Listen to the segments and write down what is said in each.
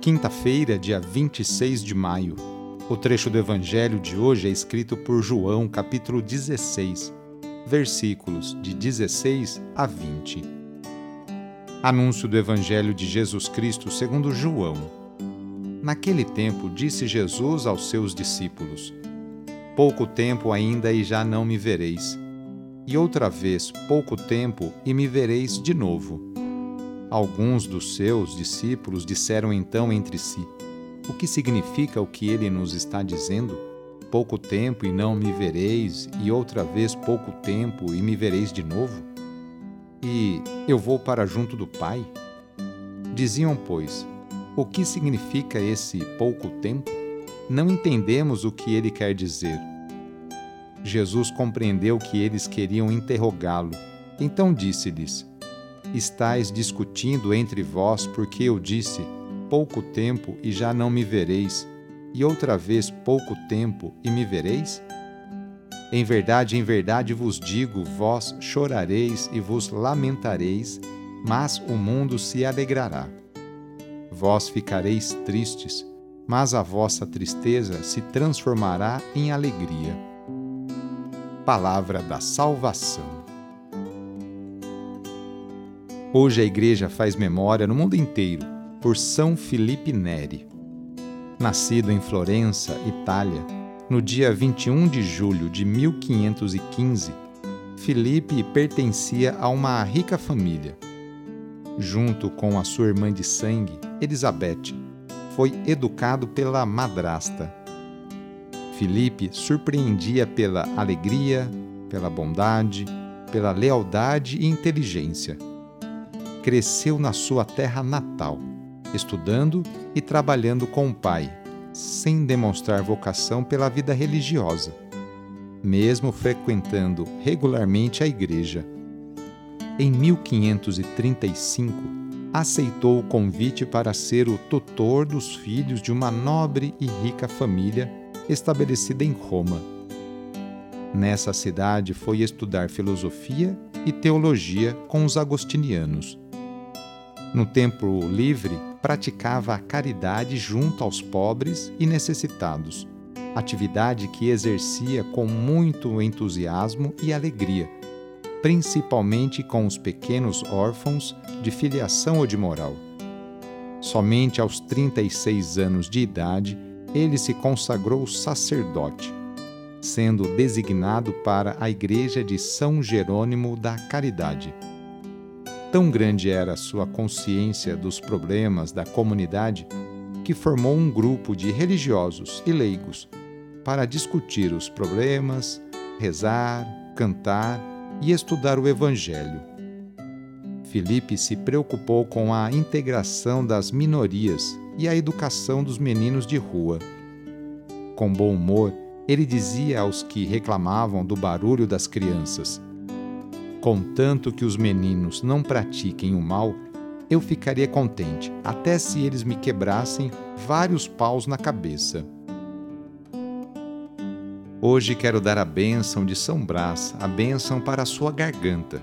quinta-feira, dia 26 de maio. O trecho do Evangelho de hoje é escrito por João, capítulo 16, versículos de 16 a 20. Anúncio do Evangelho de Jesus Cristo segundo João. Naquele tempo, disse Jesus aos seus discípulos: Pouco tempo ainda e já não me vereis. E outra vez, pouco tempo e me vereis de novo Alguns dos seus discípulos disseram então entre si: O que significa o que ele nos está dizendo? Pouco tempo e não me vereis, e outra vez pouco tempo e me vereis de novo? E eu vou para junto do Pai? Diziam, pois, o que significa esse pouco tempo? Não entendemos o que ele quer dizer. Jesus compreendeu que eles queriam interrogá-lo, então disse-lhes: estáis discutindo entre vós, porque eu disse: pouco tempo e já não me vereis, e outra vez pouco tempo e me vereis? Em verdade, em verdade vos digo: vós chorareis e vos lamentareis, mas o mundo se alegrará. Vós ficareis tristes, mas a vossa tristeza se transformará em alegria. Palavra da Salvação. Hoje a Igreja faz memória no mundo inteiro por São Felipe Neri. Nascido em Florença, Itália, no dia 21 de julho de 1515, Felipe pertencia a uma rica família. Junto com a sua irmã de sangue, Elizabeth, foi educado pela madrasta. Felipe surpreendia pela alegria, pela bondade, pela lealdade e inteligência cresceu na sua terra natal, estudando e trabalhando com o pai, sem demonstrar vocação pela vida religiosa, mesmo frequentando regularmente a igreja. Em 1535, aceitou o convite para ser o tutor dos filhos de uma nobre e rica família estabelecida em Roma. Nessa cidade foi estudar filosofia e teologia com os agostinianos no tempo livre, praticava a caridade junto aos pobres e necessitados, atividade que exercia com muito entusiasmo e alegria, principalmente com os pequenos órfãos de filiação ou de moral. Somente aos 36 anos de idade, ele se consagrou sacerdote, sendo designado para a Igreja de São Jerônimo da Caridade. Tão grande era a sua consciência dos problemas da comunidade que formou um grupo de religiosos e leigos para discutir os problemas, rezar, cantar e estudar o Evangelho. Filipe se preocupou com a integração das minorias e a educação dos meninos de rua. Com bom humor, ele dizia aos que reclamavam do barulho das crianças: Contanto que os meninos não pratiquem o mal, eu ficaria contente, até se eles me quebrassem vários paus na cabeça. Hoje quero dar a bênção de São Brás, a bênção para a sua garganta.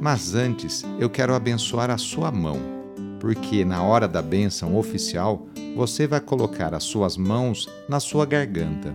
Mas antes eu quero abençoar a sua mão, porque na hora da bênção oficial você vai colocar as suas mãos na sua garganta.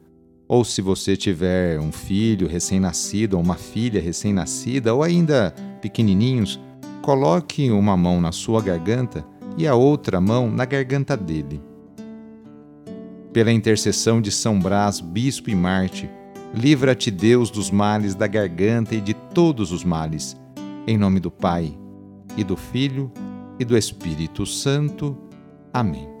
Ou se você tiver um filho recém-nascido ou uma filha recém-nascida ou ainda pequenininhos, coloque uma mão na sua garganta e a outra mão na garganta dele. Pela intercessão de São Brás, bispo e Marte, livra-te Deus dos males da garganta e de todos os males. Em nome do Pai, e do Filho, e do Espírito Santo. Amém.